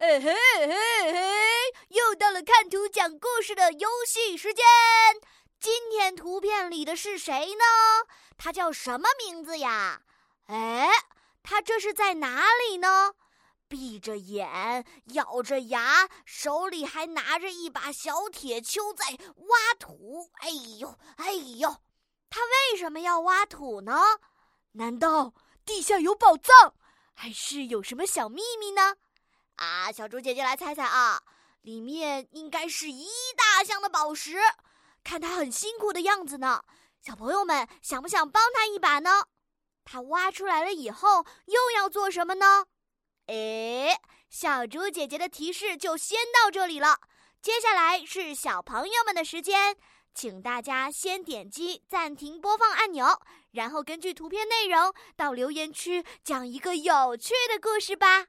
嘿嘿嘿嘿，又到了看图讲故事的游戏时间。今天图片里的是谁呢？他叫什么名字呀？哎，他这是在哪里呢？闭着眼，咬着牙，手里还拿着一把小铁锹在挖土。哎呦，哎呦，他为什么要挖土呢？难道地下有宝藏，还是有什么小秘密呢？啊，小猪姐姐来猜猜啊，里面应该是一大箱的宝石，看他很辛苦的样子呢。小朋友们想不想帮他一把呢？他挖出来了以后又要做什么呢？哎，小猪姐姐的提示就先到这里了。接下来是小朋友们的时间，请大家先点击暂停播放按钮，然后根据图片内容到留言区讲一个有趣的故事吧。